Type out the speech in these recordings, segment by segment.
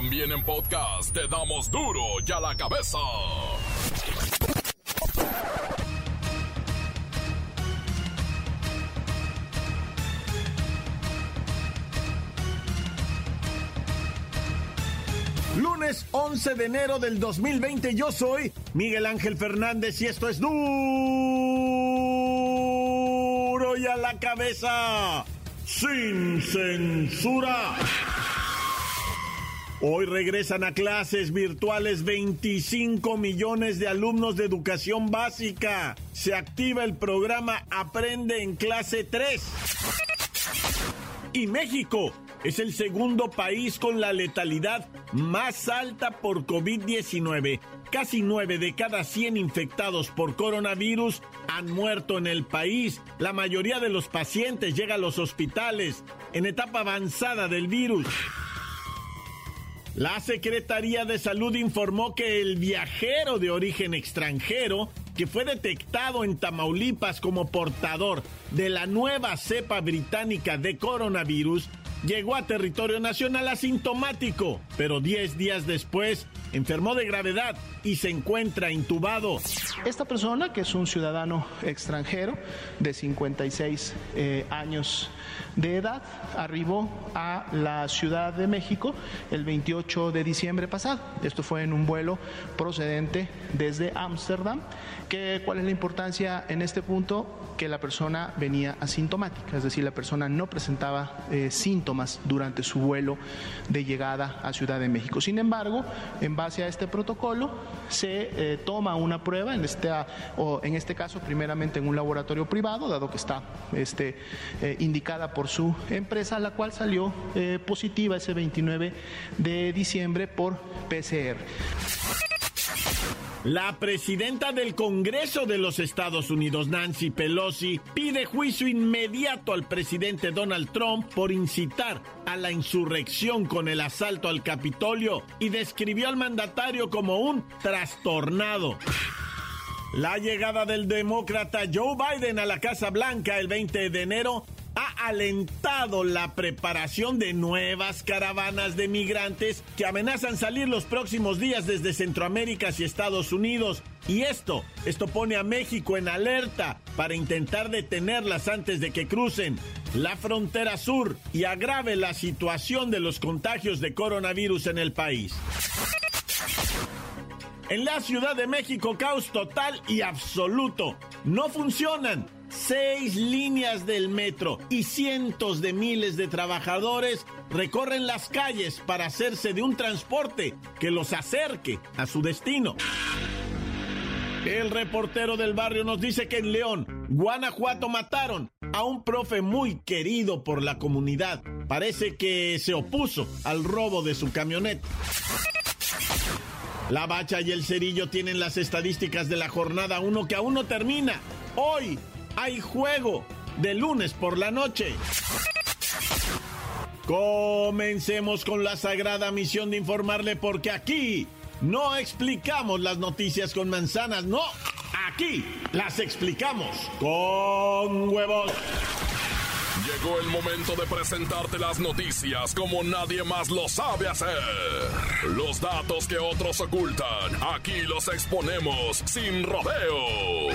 También en podcast te damos duro y a la cabeza. Lunes 11 de enero del 2020 yo soy Miguel Ángel Fernández y esto es duro y a la cabeza sin censura. Hoy regresan a clases virtuales 25 millones de alumnos de educación básica. Se activa el programa Aprende en clase 3. Y México es el segundo país con la letalidad más alta por COVID-19. Casi 9 de cada 100 infectados por coronavirus han muerto en el país. La mayoría de los pacientes llega a los hospitales en etapa avanzada del virus. La Secretaría de Salud informó que el viajero de origen extranjero que fue detectado en Tamaulipas como portador de la nueva cepa británica de coronavirus llegó a territorio nacional asintomático, pero 10 días después enfermó de gravedad y se encuentra intubado. Esta persona, que es un ciudadano extranjero de 56 eh, años de edad, arribó a la Ciudad de México el 28 de diciembre pasado. Esto fue en un vuelo procedente desde Ámsterdam. ¿Cuál es la importancia en este punto? Que la persona venía asintomática, es decir, la persona no presentaba eh, síntomas durante su vuelo de llegada a Ciudad de México. Sin embargo, en base a este protocolo, se eh, toma una prueba, en este, o en este caso, primeramente en un laboratorio privado, dado que está este, eh, indicada por su empresa, la cual salió eh, positiva ese 29 de diciembre por PCR. La presidenta del Congreso de los Estados Unidos, Nancy Pelosi, pide juicio inmediato al presidente Donald Trump por incitar a la insurrección con el asalto al Capitolio y describió al mandatario como un trastornado. La llegada del demócrata Joe Biden a la Casa Blanca el 20 de enero ha alentado la preparación de nuevas caravanas de migrantes que amenazan salir los próximos días desde Centroamérica hacia Estados Unidos. Y esto, esto pone a México en alerta para intentar detenerlas antes de que crucen la frontera sur y agrave la situación de los contagios de coronavirus en el país. En la Ciudad de México, caos total y absoluto. No funcionan seis líneas del metro y cientos de miles de trabajadores recorren las calles para hacerse de un transporte que los acerque a su destino. El reportero del barrio nos dice que en León, Guanajuato, mataron a un profe muy querido por la comunidad. Parece que se opuso al robo de su camioneta. La Bacha y el Cerillo tienen las estadísticas de la jornada 1 que aún no termina. Hoy hay juego de lunes por la noche. Comencemos con la sagrada misión de informarle porque aquí no explicamos las noticias con manzanas, no, aquí las explicamos con huevos. Llegó el momento de presentarte las noticias como nadie más lo sabe hacer. Los datos que otros ocultan, aquí los exponemos sin rodeos.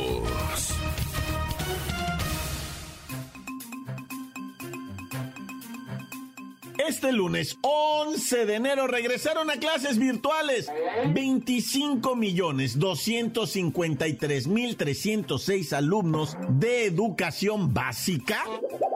Este lunes 11 de enero regresaron a clases virtuales 25 millones 253 mil 306 alumnos de educación básica.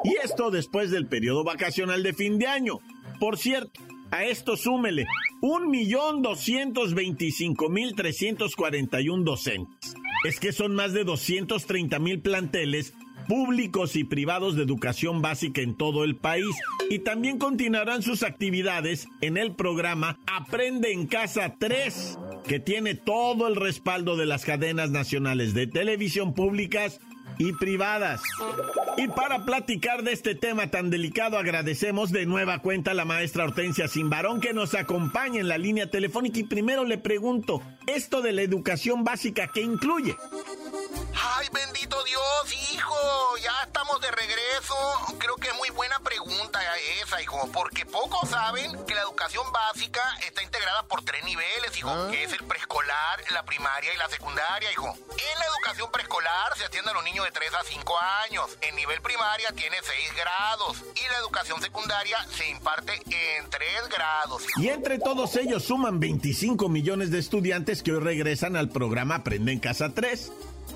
Y esto después del periodo vacacional de fin de año. Por cierto, a esto súmele un millón doscientos veinticinco mil trescientos cuarenta y un docentes. Es que son más de 230 mil planteles públicos y privados de educación básica en todo el país. Y también continuarán sus actividades en el programa Aprende en Casa 3, que tiene todo el respaldo de las cadenas nacionales de televisión públicas y privadas. Y para platicar de este tema tan delicado, agradecemos de nueva cuenta a la maestra Hortensia Simbarón que nos acompaña en la línea telefónica. Y primero le pregunto, ¿esto de la educación básica qué incluye? Ay, bendito Dios, hijo, ya estamos de regreso. Creo que es muy buena hijo, porque pocos saben que la educación básica está integrada por tres niveles, hijo, ¿Ah? que es el preescolar, la primaria y la secundaria, hijo. En la educación preescolar se atiende a los niños de 3 a 5 años. En nivel primaria tiene 6 grados y la educación secundaria se imparte en 3 grados. Y entre todos ellos suman 25 millones de estudiantes que hoy regresan al programa Aprende en Casa 3.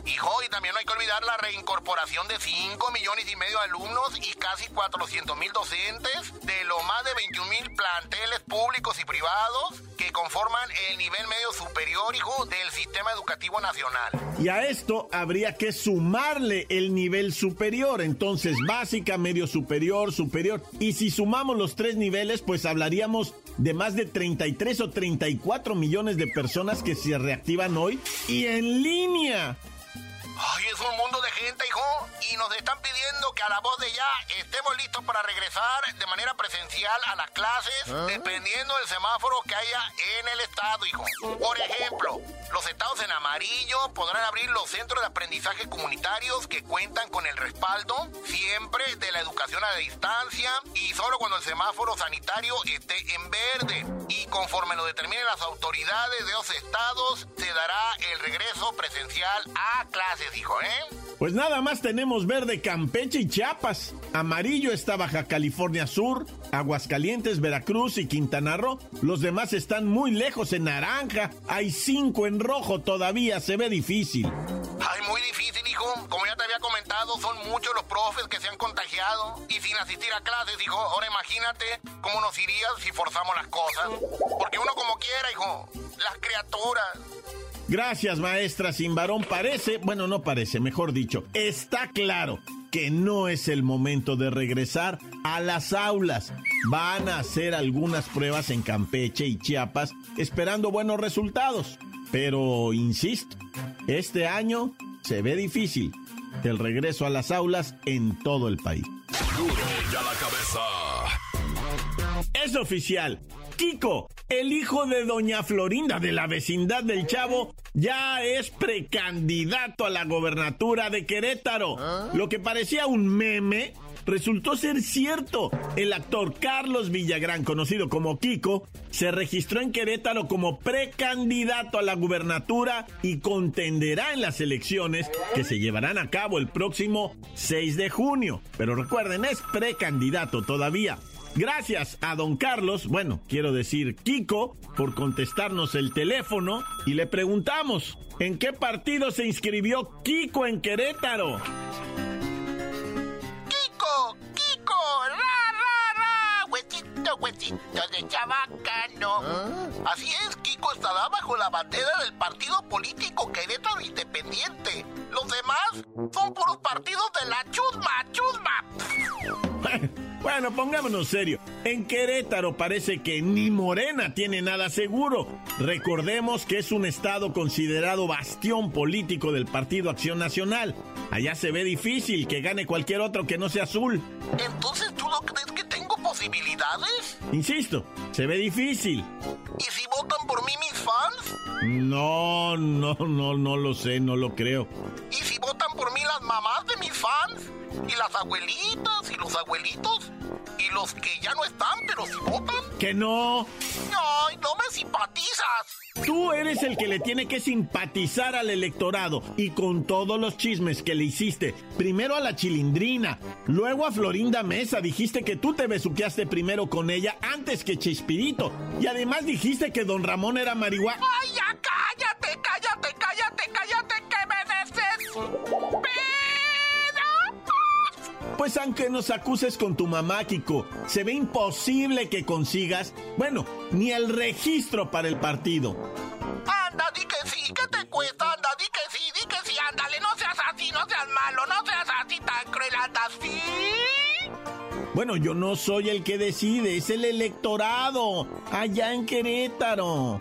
Hijo, y también no hay que olvidar la reincorporación de 5 millones y medio de alumnos y casi 400 mil docentes de los más de 21 mil planteles públicos y privados que conforman el nivel medio superior, hijo, del sistema educativo nacional. Y a esto habría que sumarle el nivel superior, entonces básica, medio superior, superior. Y si sumamos los tres niveles, pues hablaríamos de más de 33 o 34 millones de personas que se reactivan hoy y en línea. Ay, es un mundo de gente, hijo, y nos están pidiendo que a la voz de ya estemos listos para regresar de manera presencial a las clases, ¿Ah? dependiendo del semáforo que haya en el estado, hijo. Por ejemplo, los estados en amarillo podrán abrir los centros de aprendizaje comunitarios que cuentan con el respaldo siempre de la educación a la distancia y solo cuando el semáforo sanitario esté en verde. Y conforme lo determinen las autoridades de los estados, se dará el regreso presencial a clases dijo, ¿eh? Pues nada más tenemos verde Campeche y Chiapas. Amarillo está Baja California Sur, Aguascalientes, Veracruz y Quintana Roo. Los demás están muy lejos en naranja. Hay cinco en rojo todavía. Se ve difícil. Ay, muy difícil, hijo. Como ya te había comentado, son muchos los profes que se han contagiado y sin asistir a clases, hijo. Ahora imagínate cómo nos iría si forzamos las cosas. Porque uno como quiera, hijo. Las criaturas Gracias, maestra Sin varón. Parece, bueno, no parece, mejor dicho, está claro que no es el momento de regresar a las aulas. Van a hacer algunas pruebas en Campeche y Chiapas esperando buenos resultados. Pero, insisto, este año se ve difícil el regreso a las aulas en todo el país. ya la cabeza. Es oficial. Kiko, el hijo de doña Florinda de la vecindad del Chavo, ya es precandidato a la gobernatura de Querétaro. ¿Ah? Lo que parecía un meme resultó ser cierto. El actor Carlos Villagrán, conocido como Kiko, se registró en Querétaro como precandidato a la gubernatura y contenderá en las elecciones que se llevarán a cabo el próximo 6 de junio. Pero recuerden, es precandidato todavía. Gracias a don Carlos, bueno, quiero decir Kiko, por contestarnos el teléfono y le preguntamos, ¿en qué partido se inscribió Kiko en Querétaro? Kiko, Kiko, ra, ra, ra, huesito, huesito de chabacano. ¿Ah? Así es, Kiko estará bajo la bandera del partido político Querétaro Independiente. Los demás son puros partidos de la chusma, chusma. Bueno, pongámonos serio. En Querétaro parece que ni Morena tiene nada seguro. Recordemos que es un estado considerado bastión político del Partido Acción Nacional. Allá se ve difícil que gane cualquier otro que no sea azul. Entonces, ¿tú no crees que tengo posibilidades? Insisto, se ve difícil. ¿Y si votan por mí mis fans? No, no, no, no lo sé, no lo creo. ¿Y ¿Y las abuelitas y los abuelitos? ¿Y los que ya no están, pero si votan? Que no. Ay, no me simpatizas. Tú eres el que le tiene que simpatizar al electorado y con todos los chismes que le hiciste, primero a la chilindrina, luego a Florinda Mesa, dijiste que tú te besuqueaste primero con ella antes que Chespirito y además dijiste que don Ramón era marihuana. ¡Ay, ya cállate, cállate, cállate, cállate, que me deces! Pues aunque nos acuses con tu mamá, Kiko, se ve imposible que consigas, bueno, ni el registro para el partido. Anda, di que sí, ¿qué te cuesta? Anda, di que sí, di que sí, ándale, no seas así, no seas malo, no seas así tan cruel, anda, sí. Bueno, yo no soy el que decide, es el electorado, allá en Querétaro.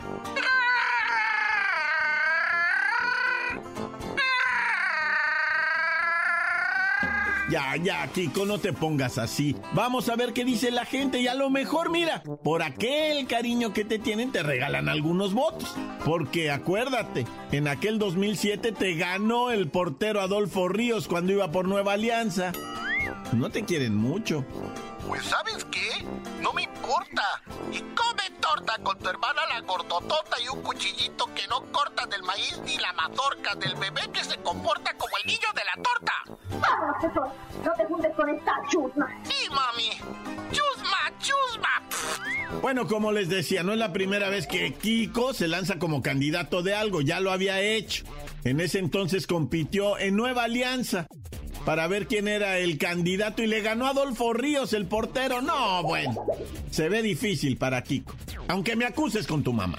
Ya, ya, Kiko, no te pongas así. Vamos a ver qué dice la gente y a lo mejor, mira, por aquel cariño que te tienen te regalan algunos votos. Porque acuérdate, en aquel 2007 te ganó el portero Adolfo Ríos cuando iba por Nueva Alianza. No te quieren mucho. Pues ¿sabes qué? No me importa. Y come torta con tu hermana la gordotota y un cuchillito que no corta del maíz ni la mazorca del bebé que se comporta como el niño de la torta. No te juntes con esta chusma. Sí, mami. Chusma, chusma. Bueno, como les decía, no es la primera vez que Kiko se lanza como candidato de algo, ya lo había hecho. En ese entonces compitió en Nueva Alianza para ver quién era el candidato y le ganó Adolfo Ríos, el portero. No, bueno, se ve difícil para Kiko, aunque me acuses con tu mamá.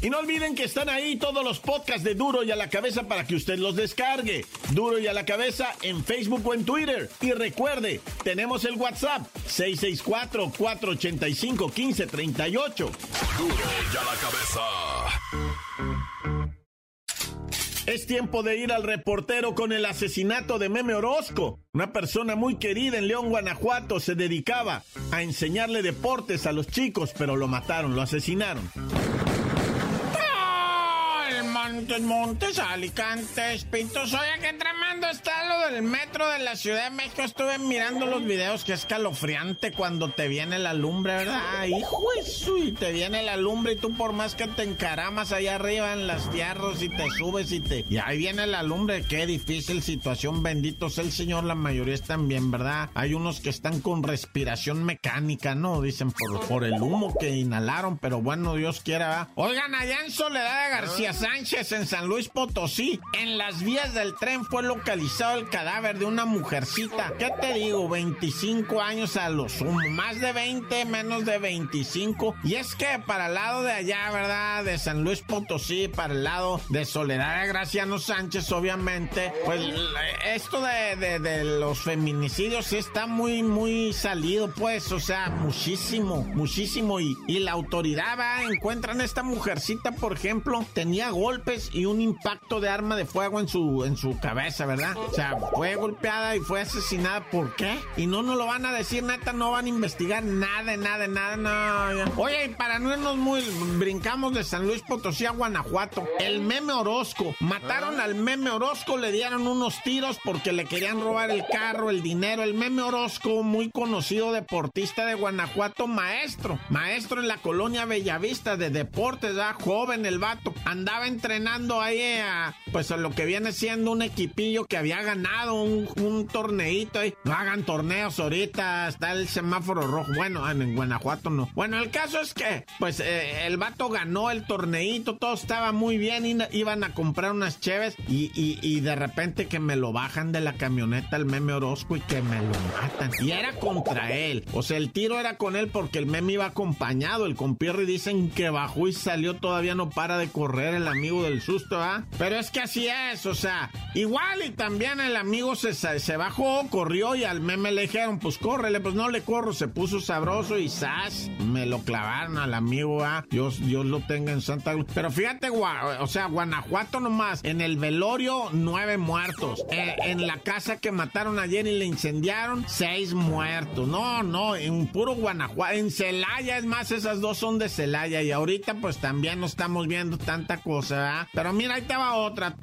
Y no olviden que están ahí todos los podcasts de Duro y a la cabeza para que usted los descargue. Duro y a la cabeza en Facebook o en Twitter. Y recuerde, tenemos el WhatsApp 664-485-1538. Duro y a la cabeza. Es tiempo de ir al reportero con el asesinato de Meme Orozco. Una persona muy querida en León, Guanajuato, se dedicaba a enseñarle deportes a los chicos, pero lo mataron, lo asesinaron. Montes, Montes, Alicantes, Pintos. Oye, qué tremendo está lo del metro de la Ciudad de México. Estuve mirando los videos, que escalofriante cuando te viene la lumbre, ¿verdad? Hijo eso, y te viene la lumbre y tú por más que te encaramas allá arriba en las tierras y te subes y te... Y ahí viene la lumbre, qué difícil situación, bendito sea el Señor, la mayoría están bien, ¿verdad? Hay unos que están con respiración mecánica, ¿no? Dicen por, por el humo que inhalaron, pero bueno, Dios quiera, ¿verdad? Oigan, allá en Soledad de García Sánchez en San Luis Potosí, en las vías del tren fue localizado el cadáver de una mujercita. ¿Qué te digo? 25 años a lo sumo, más de 20, menos de 25. Y es que para el lado de allá, ¿verdad? De San Luis Potosí, para el lado de Soledad de Graciano Sánchez, obviamente, pues esto de, de, los feminicidios está muy, muy salido, pues, o sea, muchísimo, muchísimo. Y, y la autoridad, va, encuentran esta mujercita, por ejemplo, tenía golpes y un impacto de arma de fuego en su, en su cabeza, ¿verdad? O sea, fue golpeada y fue asesinada. ¿Por qué? Y no nos lo van a decir, neta, no van a investigar nada, nada, nada, no. Oye, y para no irnos muy, brincamos de San Luis Potosí a Guanajuato. El meme Orozco. Mataron al meme Orozco, le dieron unos tiros porque le querían robar el carro, el dinero. El meme Orozco, muy conocido deportista de Guanajuato, maestro. Maestro en la colonia Bellavista de deportes, ¿verdad? Joven el vato. Andaba entrenando ahí a, pues a lo que viene siendo un equipillo que había ganado un, torneito ahí. No hagan torneos ahorita, está el semáforo rojo. Bueno, en Guanajuato no. Bueno, el caso es que, pues eh, el vato ganó el torneito, todo estaba muy bien, iban a comprar unas cheves y, y, de repente que me lo bajan de la camioneta el meme Orozco y que me lo matan. Y era contra él. O sea, el tiro era con él porque el meme iba acompañado. El compierre dicen que bajó y salió, todavía no para de correr el amigo del susto, ¿ah? Pero es que así es, o sea, igual y también el amigo se, se bajó, corrió y al meme le dijeron, pues córrele, pues no le corro, se puso sabroso y ¡zas! Me lo clavaron al amigo, ¿ah? Dios, Dios lo tenga en Santa Cruz. Pero fíjate, o sea, Guanajuato nomás, en el velorio, nueve muertos. Eh, en la casa que mataron ayer y le incendiaron, seis muertos. No, no, en puro Guanajuato, en Celaya, es más, esas dos son de Celaya y ahorita pues también no estamos viendo tanta cosa, ¿ah? Pero mira, ahí te va otra.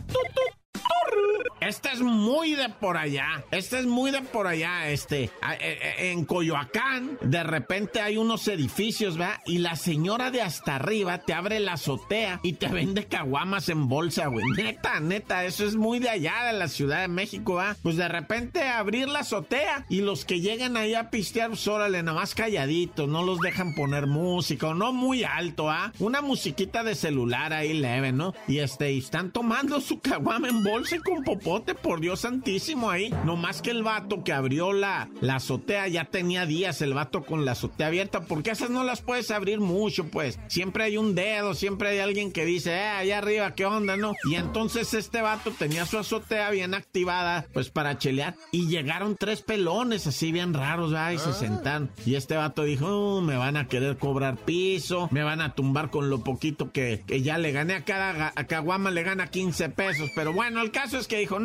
Esta es muy de por allá. Esta es muy de por allá. Este, eh, eh, en Coyoacán, de repente hay unos edificios, ¿verdad? Y la señora de hasta arriba te abre la azotea y te vende caguamas en bolsa, güey. Neta, neta, eso es muy de allá de la Ciudad de México, ¿va? Pues de repente abrir la azotea y los que llegan ahí a pistear, pues órale, nada más calladitos, no los dejan poner música o no muy alto, ¿ah? Una musiquita de celular ahí leve, ¿no? Y este, y están tomando su caguama en bolsa con popó rebote, por Dios santísimo ahí. No más que el vato que abrió la, la azotea, ya tenía días el vato con la azotea abierta, porque esas no las puedes abrir mucho, pues. Siempre hay un dedo, siempre hay alguien que dice, eh, allá arriba, ¿qué onda, no? Y entonces este vato tenía su azotea bien activada, pues para chelear. Y llegaron tres pelones así bien raros, ¿verdad? Y se ah. sentaron. Y este vato dijo, oh, me van a querer cobrar piso, me van a tumbar con lo poquito que, que ya le gané a cada a Caguama le gana 15 pesos. Pero bueno, el caso es que dijo,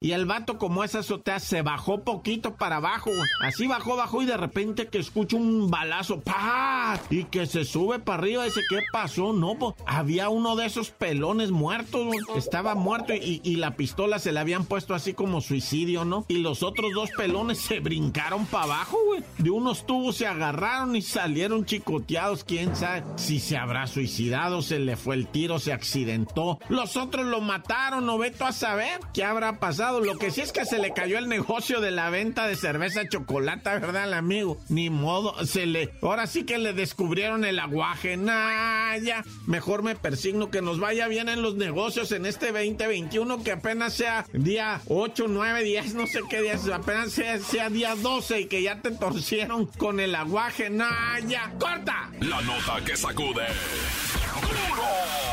Y el vato, como esa azotea, se bajó poquito para abajo, Así bajó, bajó y de repente que escucha un balazo, ¡pa! Y que se sube para arriba. Dice, ¿qué pasó? No, pues había uno de esos pelones muertos, Estaba muerto y, y la pistola se le habían puesto así como suicidio, ¿no? Y los otros dos pelones se brincaron para abajo, güey. De unos tubos se agarraron y salieron chicoteados. Quién sabe si se habrá suicidado, se le fue el tiro, se accidentó. Los otros lo mataron, no veto a saber habrá pasado. Lo que sí es que se le cayó el negocio de la venta de cerveza chocolate, ¿verdad, el amigo? Ni modo, se le. Ahora sí que le descubrieron el aguaje. Nah, ya. Mejor me persigno que nos vaya bien en los negocios en este 2021, que apenas sea día 8, 9, 10, no sé qué días, apenas sea, sea día 12 y que ya te torcieron con el aguaje. Nah, ya. ¡Corta! La nota que sacude.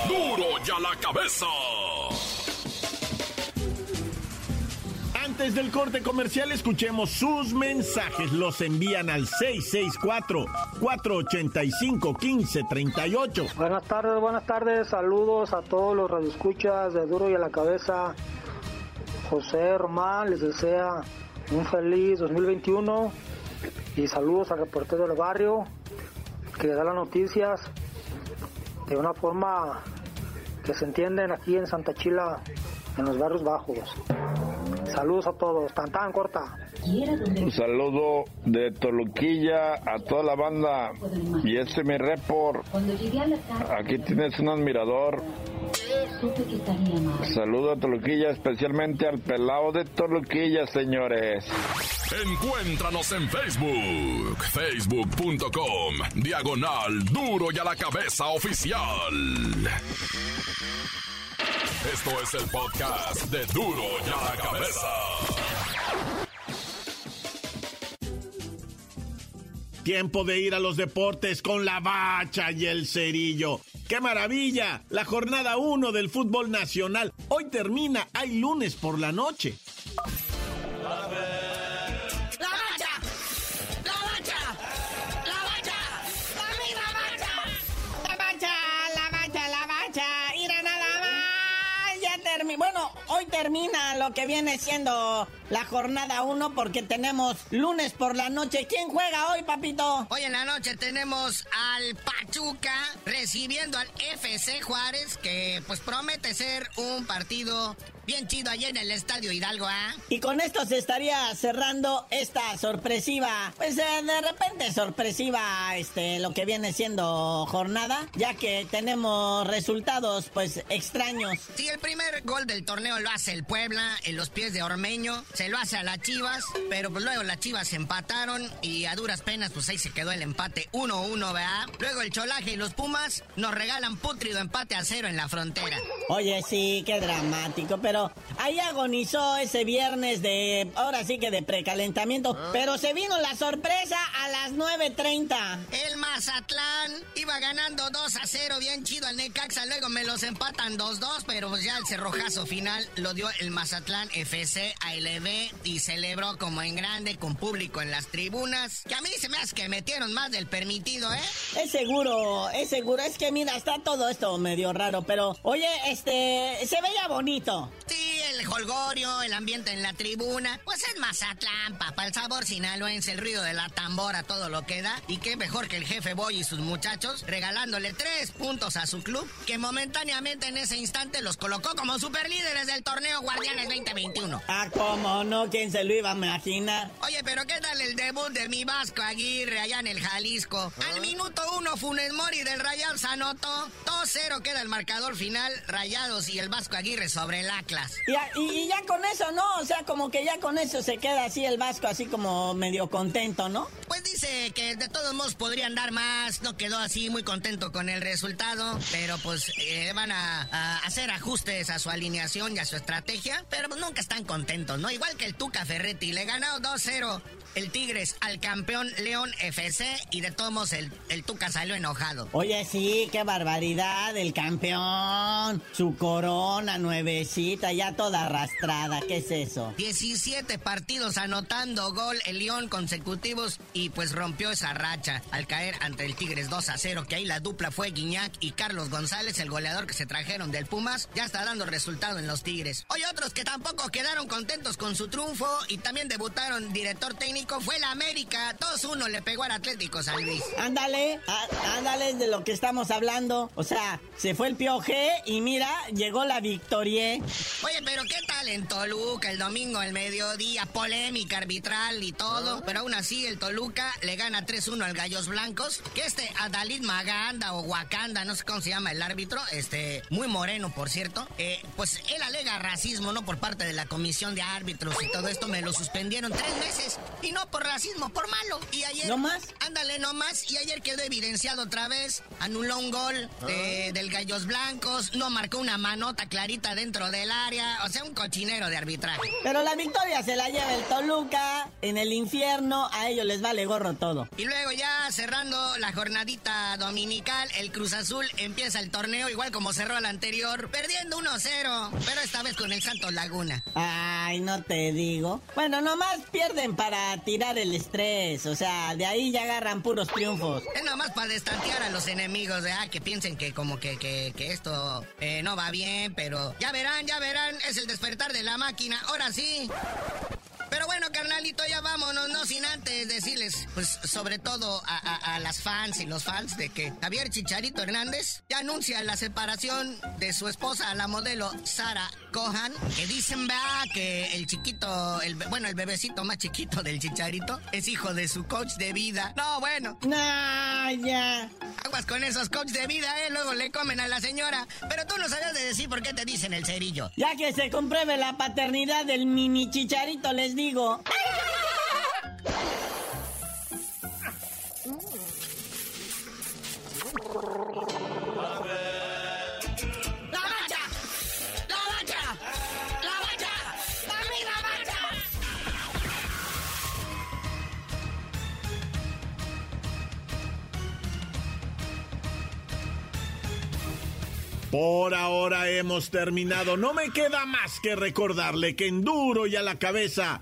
¡Duro! ¡Duro ya la cabeza! Antes del corte comercial, escuchemos sus mensajes. Los envían al 664-485-1538. Buenas tardes, buenas tardes. Saludos a todos los radioescuchas de Duro y a la Cabeza. José Román les desea un feliz 2021 y saludos al reportero del barrio que da las noticias de una forma que se entienden aquí en Santa Chila, en los barrios bajos. Saludos a todos, tan tan corta. Un saludo de Toluquilla a toda la banda y este es mi report. Aquí tienes un admirador. Saludo a Toluquilla, especialmente al pelado de Toluquilla, señores. Encuéntranos en Facebook, facebook.com, diagonal duro y a la cabeza oficial. Esto es el podcast de duro y a la cabeza. Tiempo de ir a los deportes con la bacha y el cerillo. ¡Qué maravilla! La jornada 1 del fútbol nacional. Hoy termina, hay lunes por la noche. Bueno, termina lo que viene siendo la jornada 1 porque tenemos lunes por la noche. ¿Quién juega hoy, papito? Hoy en la noche tenemos al Pachuca recibiendo al FC Juárez, que pues promete ser un partido Bien chido allá en el Estadio Hidalgo, ¿ah? Y con esto se estaría cerrando esta sorpresiva, pues eh, de repente sorpresiva, este, lo que viene siendo jornada, ya que tenemos resultados, pues, extraños. Sí, el primer gol del torneo lo hace el Puebla en los pies de Ormeño, se lo hace a las Chivas, pero pues luego las Chivas empataron y a duras penas, pues ahí se quedó el empate 1-1, ¿verdad? Luego el Cholaje y los Pumas nos regalan putrido empate a cero en la frontera. Oye, sí, qué dramático, pero pero ahí agonizó ese viernes de, ahora sí que de precalentamiento, ah. pero se vino la sorpresa a las 9.30. El Mazatlán iba ganando 2 a 0, bien chido al Necaxa, luego me los empatan 2-2, pero pues ya el cerrojazo final lo dio el Mazatlán FC a LB y celebró como en grande con público en las tribunas, que a mí se me hace que metieron más del permitido, ¿eh? Es seguro, es seguro, es que mira, está todo esto medio raro, pero oye, este, se veía bonito. Sí, el holgorio, el ambiente en la tribuna. Pues es Mazatlán, papá. El sabor sinaloense, el ruido de la tambora, todo lo que da. Y qué mejor que el jefe Boy y sus muchachos regalándole tres puntos a su club, que momentáneamente en ese instante los colocó como superlíderes del torneo Guardianes 2021. Ah, cómo no, quién se lo iba a imaginar. Oye, pero ¿qué tal el debut de mi Vasco Aguirre allá en el Jalisco? Al minuto uno, Funes Mori del Rayal Sanoto. 2-0 queda el marcador final. Rayados y el Vasco Aguirre sobre el ACLA. Y, ya con eso, ¿no? O sea, como que ya con eso se queda así el Vasco, así como medio contento, ¿no? Pues dice que de todos modos podrían dar más, no quedó así muy contento con el resultado, pero pues eh, van a, hacer ajustes a su alineación y a su estrategia, pero nunca están contentos, ¿no? Igual que el Tuca Ferretti, le ganó 2-0 el Tigres al campeón León FC y de todos modos el, el Tuca salió enojado. Oye, sí, qué barbaridad, el campeón, su corona nuevecita, ya toda arrastrada, ¿qué es eso? 17 partidos anotando gol el León consecutivos y pues rompió esa racha al caer ante el Tigres 2 a 0, que ahí la dupla fue Guiñac y Carlos González, el goleador que se trajeron del Pumas, ya está dando resultado en los Tigres. Hoy otros que tampoco quedaron contentos con su triunfo y también debutaron director técnico fue el América, 2-1 le pegó al Atlético San Luis. Ándale, ándale de lo que estamos hablando, o sea, se fue el pioje y mira, llegó la victoria. Oye, pero ¿qué tal en Toluca el domingo al mediodía? Polémica arbitral y todo, pero aún así el Toluca le gana 3-1 al Gallos Blancos, que este Adalid Maganda o Wakanda, no sé cómo se llama el árbitro, este, muy moreno por cierto, eh, pues él alega racismo, ¿no? Por parte de la comisión de árbitros y todo esto, me lo suspendieron tres meses, y no por racismo, por malo. Y ayer... ¿No más? Ándale, no más, y ayer quedó evidenciado otra vez, anuló un gol ah. del Gallos Blancos, no marcó una manota clarita dentro del área, o sea, un cochinero de arbitraje. Pero la victoria se la lleva el Toluca, en el infierno, a ellos les vale gorro todo. Y luego ya cerrando la jornadita dominical, el Cruz Azul empieza el torneo igual como cerró el anterior, perdiendo 1-0, pero esta vez con el Santos Laguna. Ay, no te digo. Bueno, nomás pierden para tirar el estrés, o sea, de ahí ya agarran puros triunfos. Es nomás para destantear a los enemigos, ¿eh? que piensen que como que, que, que esto eh, no va bien, pero ya verán, ya verán, es el despertar de la máquina, ahora sí. Bueno, carnalito, ya vámonos, no sin antes decirles, pues sobre todo a, las fans y los fans de que Javier Chicharito Hernández ya anuncia la separación de su esposa, la modelo Sara Cohan, que dicen, va, que el chiquito, el, bueno, el bebecito más chiquito del Chicharito es hijo de su coach de vida. No, bueno. No, ya. Aguas con esos coaches de vida, eh, luego le comen a la señora. Pero tú no sabes de decir por qué te dicen el cerillo. Ya que se compruebe la paternidad del mini Chicharito, les digo digo. Por ahora hemos terminado. No me queda más que recordarle que en duro y a la cabeza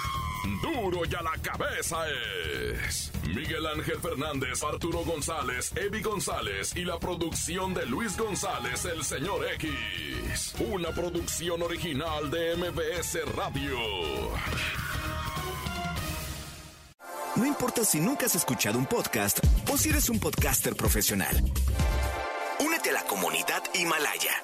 Duro y a la cabeza es Miguel Ángel Fernández, Arturo González, Evi González y la producción de Luis González, el señor X. Una producción original de MBS Radio. No importa si nunca has escuchado un podcast o si eres un podcaster profesional. Únete a la comunidad Himalaya.